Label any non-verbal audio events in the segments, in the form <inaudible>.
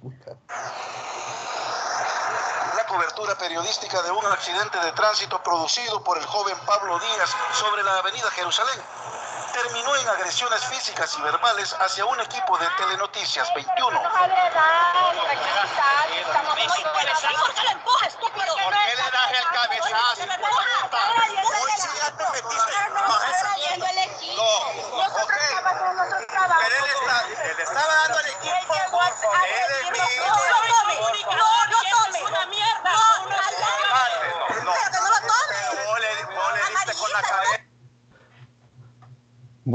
puta. La cobertura periodística de un accidente de tránsito producido por el joven Pablo Díaz sobre la avenida Jerusalén terminó en agresiones físicas y verbales hacia un equipo de Telenoticias 21. ¿Por qué le empujas, estúpido? ¿Por qué le das el cabezazo?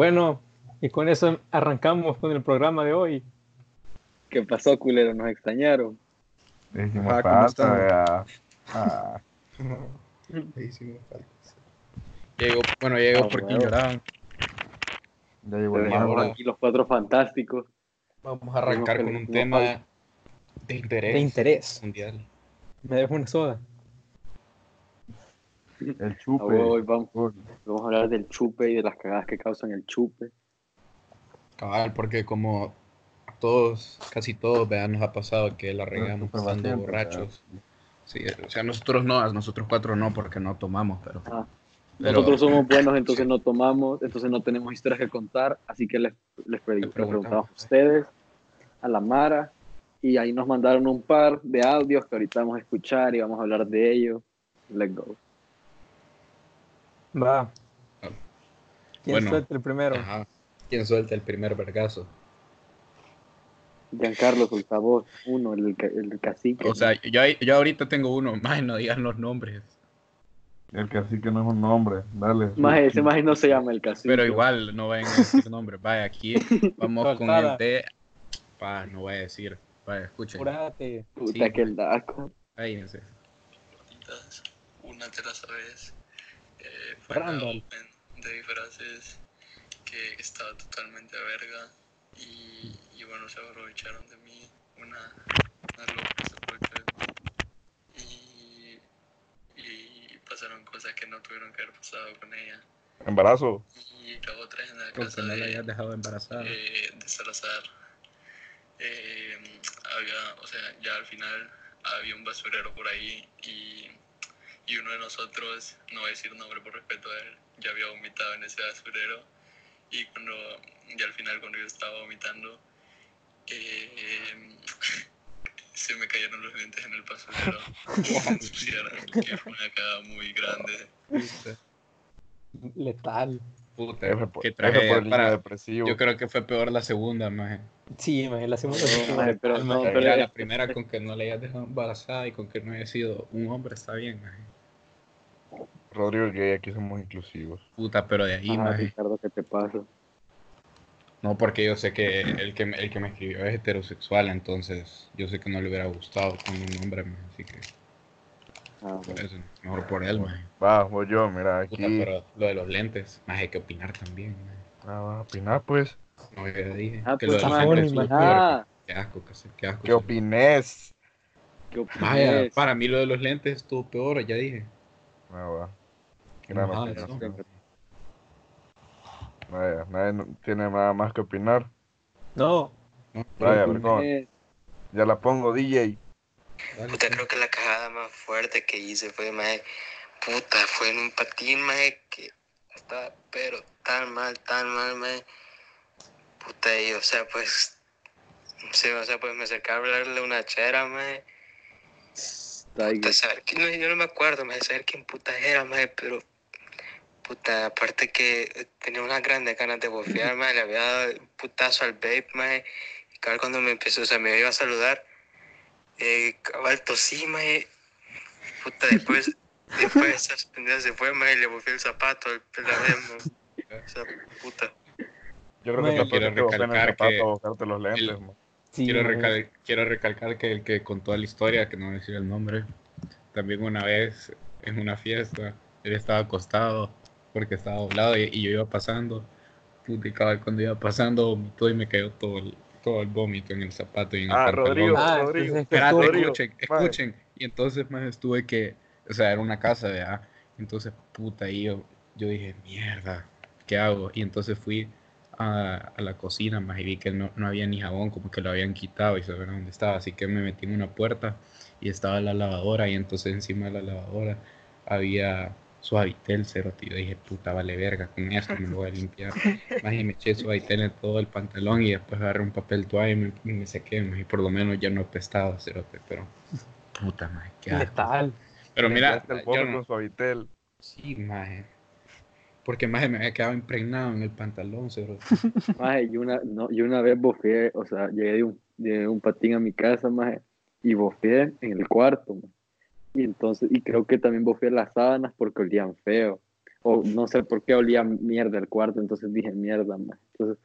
Bueno, y con eso arrancamos con el programa de hoy. ¿Qué pasó, culero? ¿Nos extrañaron? Le hicimos Ah, ¿cómo falta, están? Ah. Llegó, bueno, llegó Ah, porque bueno. lloraban. ya llegó el ahora- aquí los cuatro fantásticos. Vamos a arrancar con un tema de interés De interés. mundial. Me dejo una soda. El chupe. Hoy vamos, vamos a hablar del chupe y de las cagadas que causan el chupe. Cabal, porque como todos, casi todos, vean, nos ha pasado que la regamos estando borrachos. Sí, o sea, nosotros no, nosotros cuatro no, porque no tomamos, pero... Ah, pero- Nosotros somos buenos, entonces no tomamos, entonces no tenemos historias que contar, así que les, les, pre- les preguntamos a ustedes, a la Mara, y ahí nos mandaron un par de audios que ahorita vamos a escuchar y vamos a hablar de ellos. Let's go. Va. ¿Quién Bueno. suelta el primero? Ajá. ¿Quién suelta el primer vergazo? Giancarlo, solta voz, uno, el, ca- el cacique. O sea, yo, yo ahorita tengo uno, <laughs> más no digan los nombres. el cacique no es un nombre. Dale. Más ese más no se llama el cacique. Pero igual, no vayan a decir nombres. Vaya, aquí vamos con el de... Pa, no voy a decir. Vaya, escuchen. Apurate. Puta sí. que el daco. Cállense. cortitas. Una te la sabes. Eh, fue Randall. open de frases que estaba totalmente a verga. Y, y bueno, se aprovecharon de mí. Una, una loca se aprovechó de mí. Y, y pasaron cosas que no tuvieron que haber pasado con ella. Embarazo. Y la otra es en la casa no la de, dejado embarazada. eh, de Salazar. Eh, había, o sea, ya al final había un basurero por ahí y, y uno de nosotros, no voy a decir nombre por respeto a él, ya había vomitado en ese basurero y cuando, ya al final cuando yo estaba vomitando, eh, se me cayeron los dientes en el basurero. <laughs> Que fue una cagada muy grande. Letal. Puta, F por, qué F por el tragedia. niño Para- depresivo. Yo creo que fue peor la segunda, maje. Sí, maje, la segunda. No, maje, pero no, maje. pero- es- la primera con que no le hayas dejado embarazada y con que no haya sido un hombre está bien, maje. Rodrigo Gay, aquí somos inclusivos. Puta, pero de ahí, maje. Ricardo, ¿qué te pasa? No, porque yo sé que el que, el que me escribió es heterosexual, entonces yo sé que no le hubiera gustado con un hombre, maje, así que Ah, por eso, mejor por él, maje. Va, voy yo, mira, Puta, aquí. pero lo de los lentes, más hay que opinar también, maje. Ah, vas a opinar, pues. No, ya dije Ah, que lo de pues, los lentes Ah. Qué asco, casi, qué asco. ¿Qué sí. opinés? ¿qué opinas? Vaya, para mí lo de los lentes estuvo peor, ya dije. Ah, va. Gran Ajá, opinión. eso. Vaya, nadie no- tiene nada más que opinar. No. ¿no? Vaya, ¿Qué vergón. opinas? Ya la pongo, DJ. Puta, pues. creo que la cagada más fuerte que hice fue, mae, puta, fue en un patín, mae, que estaba, pero tan mal, tan mal, mae. Puta, y, o sea, pues, sí, o sea, pues me acercaba a hablarle a una chera, mae. Puta, saber, no, yo no me acuerdo, mae, saber quién puta era, mae, pero, puta, aparte que tenía unas grandes ganas de bofear, mae, le había dado un putazo al vape, mae, y cabal cuando me empezó, o sea, me iba a saludar, eh, cabal tosí, mae, puta, después, <laughs> después de esas pendejas se fue, mae, y le bofeé el zapato al pelademo, puta. Yo creo que está Quiero que el recalcar zapato que a buscarte los lentes, el-. Sí, quiero, recal- quiero recalcar que el que contó la historia, que no voy a decir el nombre, también una vez en una fiesta, él estaba acostado porque estaba doblado y, y yo iba pasando. Puta, y cabal, cuando iba pasando vomitó y me cayó todo el, todo el vómito en el zapato y en el Ah, pantalón. Rodrigo, Ah, Rodrigo. entonces Espérate, Rodrigo, escuchen, escuchen. Y entonces más estuve que, o sea, era una casa, ¿verdad? Entonces, puta, y yo, yo dije, mierda, ¿qué hago? Y entonces fui a, a la cocina, más y vi que no, no había ni jabón, como que lo habían quitado y sabía dónde estaba. Así que me metí en una puerta y estaba la lavadora y entonces encima de la lavadora había suavitel, cerote. Y yo dije, puta, vale verga, con esto me lo voy a limpiar. <laughs> Más y me eché suavitel en todo el pantalón y después agarré un papel toalla y me, me sequé, más y por lo menos ya no apestaba, cerote, pero puta, más qué. Letal. Pero mira, el yo no- con suavitel. sí, maje. Porque maje me había quedado impregnado en el pantalón, cerote. <laughs> Maje, yo una, no, yo una vez bofé, o sea, llegué de un, de un patín a mi casa, maje, y bofé en el cuarto, maje. Y entonces, y creo que también bofé las sábanas porque olían feo. O no sé por qué olía mierda el cuarto, entonces dije mierda, maje. Entonces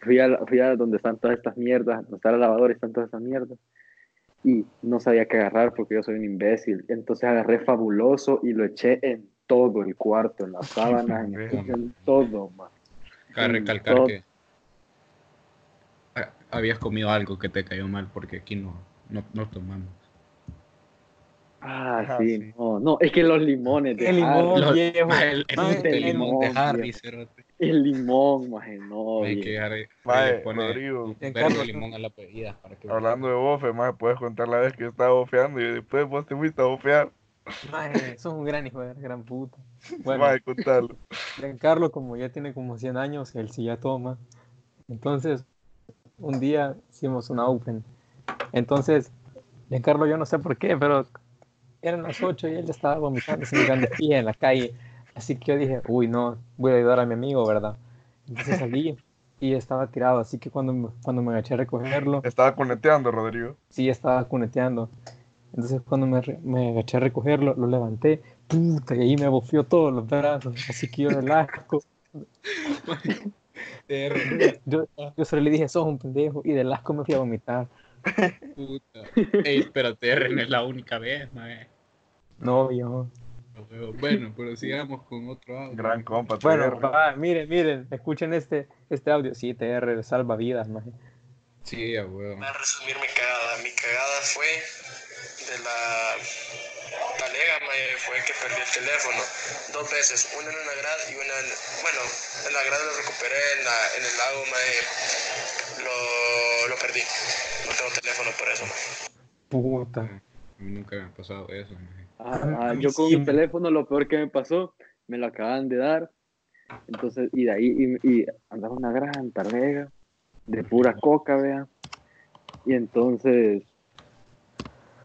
fui a, fui a donde están todas estas mierdas, donde está la lavadora y están todas estas mierdas. Y no sabía qué agarrar porque yo soy un imbécil. Entonces agarré fabuloso y lo eché en todo el cuarto, en las sábanas, en, en todo, maje. Cabe recalcar todo- que habías comido algo que te cayó mal porque aquí no, no, no tomamos. Ah, Ajá, sí, sí. no, no, es que los limones de El limón, Harry, Los- viejo. maje, el, el, <laughs> Maje, puto el limón de Harry, cerote. el limón, maje, no, Hay que Harry- le pone Rodrigo. un de limón a la bebida para que Hablando de bofe, más puedes contar la vez que yo estaba bofeando y después vos te fuiste a bofear. Maje, sos un gran hijo de gran puta. Bueno, Maje, contarlo. Carlos, como ya tiene como 100 años, él sí ya toma. Entonces, un día hicimos una open. Entonces, Carlos, yo no sé por qué, pero eran las 8 y él ya estaba vomitando sin grandes pies en la calle. Así que yo dije, uy, no, voy a ayudar a mi amigo, ¿verdad? Entonces salí y estaba tirado. Así que cuando, me- cuando me agaché a recogerlo, Estaba coneteando, Rodrigo. sí estaba cuneteando. Entonces cuando me, me agaché a recogerlo, lo levanté, puta, y ahí me bofió todos los brazos. Así que yo del asco, <laughs> yo, yo solo le dije, sos un pendejo, y del asco me fui a vomitar. Puta. Ey, pero TR no es la única vez, maje. No, yo. Bueno, pero sigamos con otro audio. Gran compa. Bueno, va, miren, miren, escuchen este, este audio. Sí, TR salva vidas, maje. Sí, a huevo. Voy a resumir mi cagada. Mi cagada fue de la talega, mae, fue que perdí el teléfono dos veces, una en una grada y una en, bueno, en la grada lo recuperé, en, la, en el lago, mae, lo, lo perdí. No tengo teléfono por eso, mae. Puta. A mí nunca me ha pasado eso, maje. Ah, ah, yo con sí mi teléfono lo peor que me pasó, me lo acaban de dar. Entonces, y de ahí, y, y andaba una gran tarrega de pura coca, vea. Y entonces,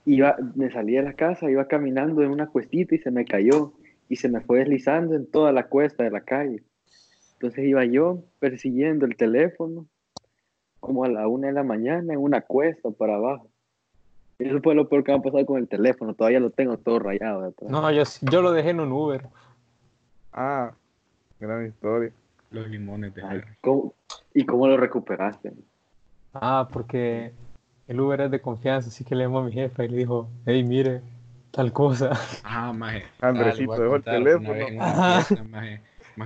iba, me salí de la casa, iba caminando en una cuestita y se me cayó. Y se me fue deslizando en toda la cuesta de la calle. Entonces iba yo persiguiendo el teléfono, como a la una de la mañana, en una cuesta para abajo. Eso fue lo peor que me ha pasado con el teléfono. Todavía lo tengo todo rayado. de atrás. No, yo, yo lo dejé en un Uber. Ah, gran historia. Los limones de Ay, Harry. ¿cómo- ¿Y cómo lo recuperaste? Ah, porque el Uber es de confianza, así que le llamó a mi jefa y le dijo, hey, mire, tal cosa. <laughs> Ah, maje. Andresito Ah, dejó el teléfono. maje,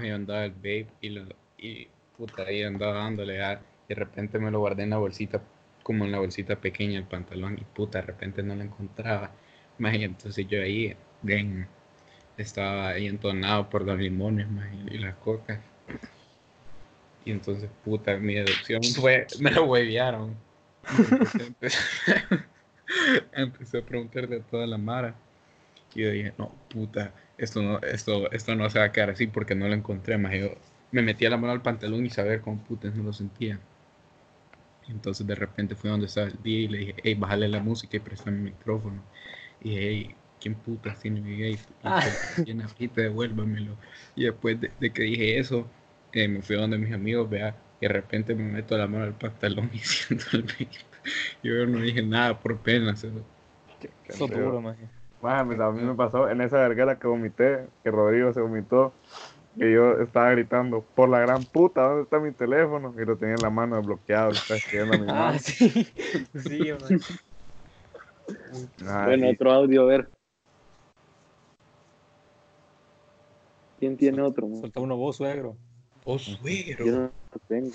yo andaba el vape y, lo, y puta, ahí andaba dándole a, y de repente me lo guardé en la bolsita, como en la bolsita pequeña el pantalón, y puta, de repente no lo encontraba. <laughs> Maje, entonces yo ahí, ven, estaba ahí entonado por los limones, y las cocas. Y entonces, puta, mi deducción fue, <laughs> me lo huevearon. Empecé, <laughs> a preguntarle a toda la mara. Y yo dije, no, puta, esto no, esto, esto no se va a quedar así porque no lo encontré. Más yo me metía la mano al pantalón y saber cómo putas no lo sentía. Entonces de repente fui donde estaba el día y le dije, hey, bájale la música y préstame mi micrófono. Y dije, hey, ¿quién putas tiene mi gay? Y tiene ahorita, devuélvamelo. Y después de, de que dije eso, eh, me fui donde mis amigos, vea, y de repente me meto la mano al pantalón y <laughs> siento el vape. Yo no dije nada por pena. Eso duro. Maje, pues, a mí me pasó en esa vergara que vomité, que Rodrigo se vomitó, que yo estaba gritando, por la gran puta, ¿dónde está mi teléfono? Y lo tenía en la mano desbloqueado, lo estaba escribiendo a mi <laughs> Ah, mamá. sí. <laughs> Sí. Ah, bueno, sí. otro audio, a ver. ¿Quién tiene otro? man? Uno vos, suegro. Oh, suegro. Yo no lo tengo.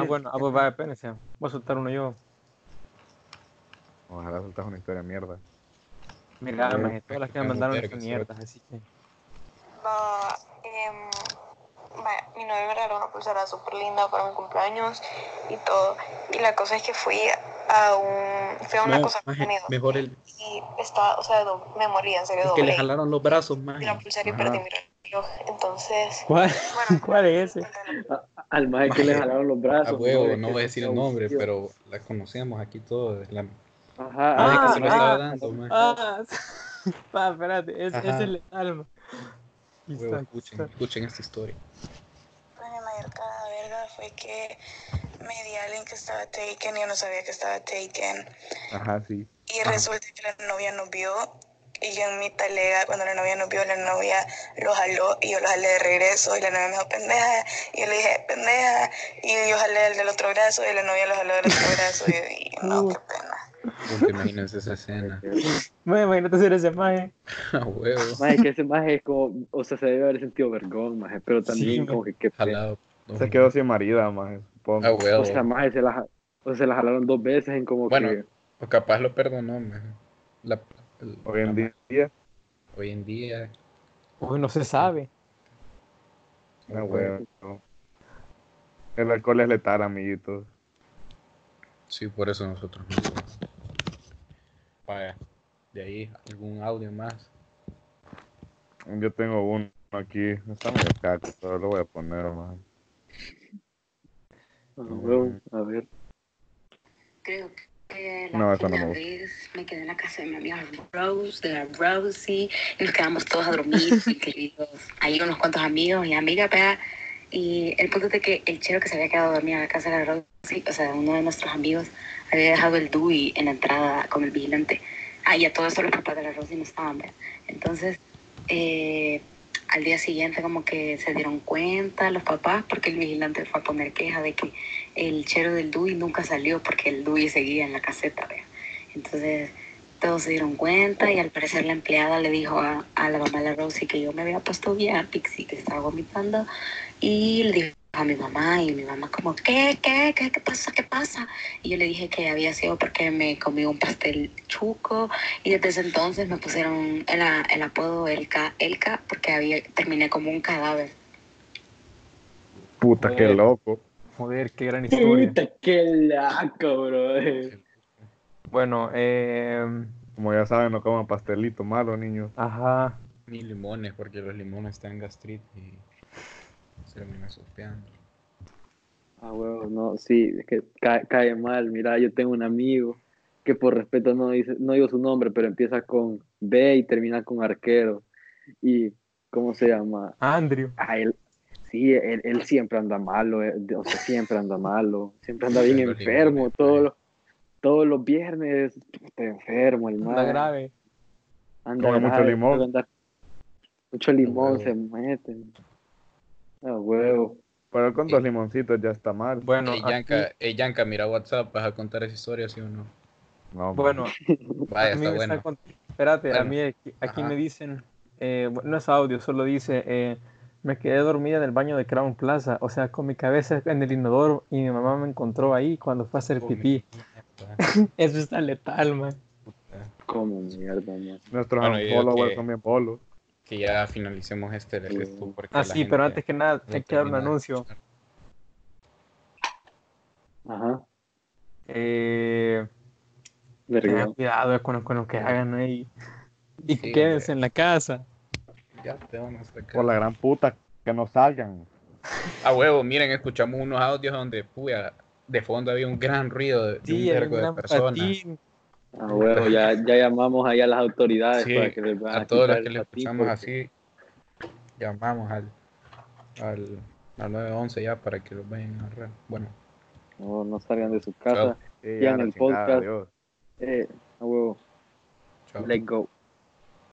Ah, bueno, ah, pues va, espérense. Voy a soltar uno yo. Ojalá soltas una historia de mierda. Mira, Eh, todas las que me mandaron son mierdas, así que. Vaya, mi novio me regaló una pulsera súper linda para mi cumpleaños y todo. Y la cosa es que fui a un, fui a una No, cosa maje, mejor el, Y estaba, o sea, do- me moría, en serio, el que le jalaron los brazos, más. la pulsera y perdí mi reloj. Entonces, ¿Cuál, bueno, <laughs> ¿Cuál es ese? Al maje que le jalaron los A brazos. huevo, Es no voy a decir el nombre, pero la conocemos aquí todos. La Ajá, Ah, que se lo estaba ah, dando, maje. Ah, <laughs> pa, espérate, es, Ajá. es el letal. Huevo, escuchen, escuchen esta historia. Pues mi mayor cara verga fue que me di a alguien que estaba taken y yo no sabía que estaba taken. Ajá, sí. Y resulta que la novia nos vio y yo en mi talega, cuando la novia nos vio, la novia lo jaló y yo lo jalé de regreso y la novia me dijo pendeja y yo le dije pendeja y yo jalé el del otro brazo y la novia lo jaló del otro brazo y, y no, qué pena. Puta, imagínense esa escena. Bueno, imagínate ser ese maje. <laughs> A huevo. Maje, que ese maje es como, o sea, se debe haber sentido vergón, maje, pero también Sí, como que qué. Se quedó sin marida, más supongo. A huevo. O sea, maje, se la, o sea, se la jalaron dos veces en como Bueno. que... O capaz lo perdonó, maje. La- el- Hoy en la- día, Hoy en día. Uy, no se sabe. ah, huevo. El alcohol es letal, amiguitos. Sí, por eso nosotros no De ahí, algún audio más. Yo tengo uno aquí. Está medio caco, pero lo voy a poner, más. Ah, a ver. Creo que la No, eso no me gusta. vez me quedé en la casa de mi amiga Rose, de la Rosie, y nos quedamos todos a dormir, <laughs> muy queridos. Ahí unos cuantos amigos y amigas, ¿verdad? Y el punto es de que el chero que se había quedado dormido en la casa de la Rosie, o sea, uno de nuestros amigos, había dejado el DUI en la entrada con el vigilante. Ah, y a todo eso los papás de la Rosie no estaban, ¿verdad? Entonces, eh, al día siguiente como que se dieron cuenta los papás porque el vigilante fue a poner queja de que el chero del DUI nunca salió porque el DUI seguía en la caseta, ¿vea? Entonces todos se dieron cuenta y al parecer la empleada le dijo a, a la mamá de la Rosie que yo me había puesto bien Pixie, que estaba vomitando y le dijo a mi mamá y mi mamá como, ¿qué, qué, qué, qué pasa, qué pasa? Y yo le dije que había sido porque me comí un pastel chuco y desde ese entonces me pusieron el, el apodo Elka, Elka porque había, terminé como un cadáver. Puta, qué loco. Joder, qué gran historia. Puta, qué laco, bro. Bueno, eh, Como ya saben, no coman pastelito malo, niños. ajá. Ni limones, porque los limones están gastritis y se termina sopeando. Ah, huevo, no, sí, es que cae, cae mal. Mira, yo tengo un amigo que por respeto no dice, no digo su nombre, pero empieza con B y termina con arquero. Y, ¿cómo se llama? Andrew. Ah, él, sí, él, él siempre anda malo, eh, o sea, siempre anda malo, siempre anda bien enfermo, todos los, todos los viernes está enfermo, el Anda man. grave. Anda Come mucho limón. andar- mucho limón se mete. Ah, huevo. Pero con dos limoncitos ya está mal. Bueno, Ey, aquí- Yanka, Yanka, mira WhatsApp, ¿vas a contar esa historia, sí o no? No, bueno, <laughs> Vaya, a mí está me bueno. está cont- Espérate, a mí aquí, me dicen, eh, no es audio, solo dice, eh, me quedé dormida en el baño de Crown Plaza, o sea, con mi cabeza en el inodoro y mi mamá me encontró ahí cuando fue a hacer Oh, pipí. <laughs> Eso está letal, man. Como mierda, man. Nuestros Bueno, followers que- son bien bolos. Que ya finalicemos este Sí. esto porque Ah, sí, pero antes que nada, lo hay que dar un anuncio. Ajá, Eh, tengan cuidado con, con lo que hagan ahí. Y Sí, quédense en la casa. Ya te vamos a. Por la gran puta, que no salgan. A huevo, miren, escuchamos unos audios donde, puya, de fondo había un gran ruido de, de Sí, un hay vergo de personas. patín. Ah, bueno, ya, ya llamamos ahí a las autoridades Sí, para que les vayan a todos los que le escuchamos porque- así, llamamos al, al, al 911 ya para que los vayan a agarrar. Bueno, No, no salgan de su casa. Chao. Sí, Ya ya en el podcast. adiós. Eh, a huevo, chao. let go.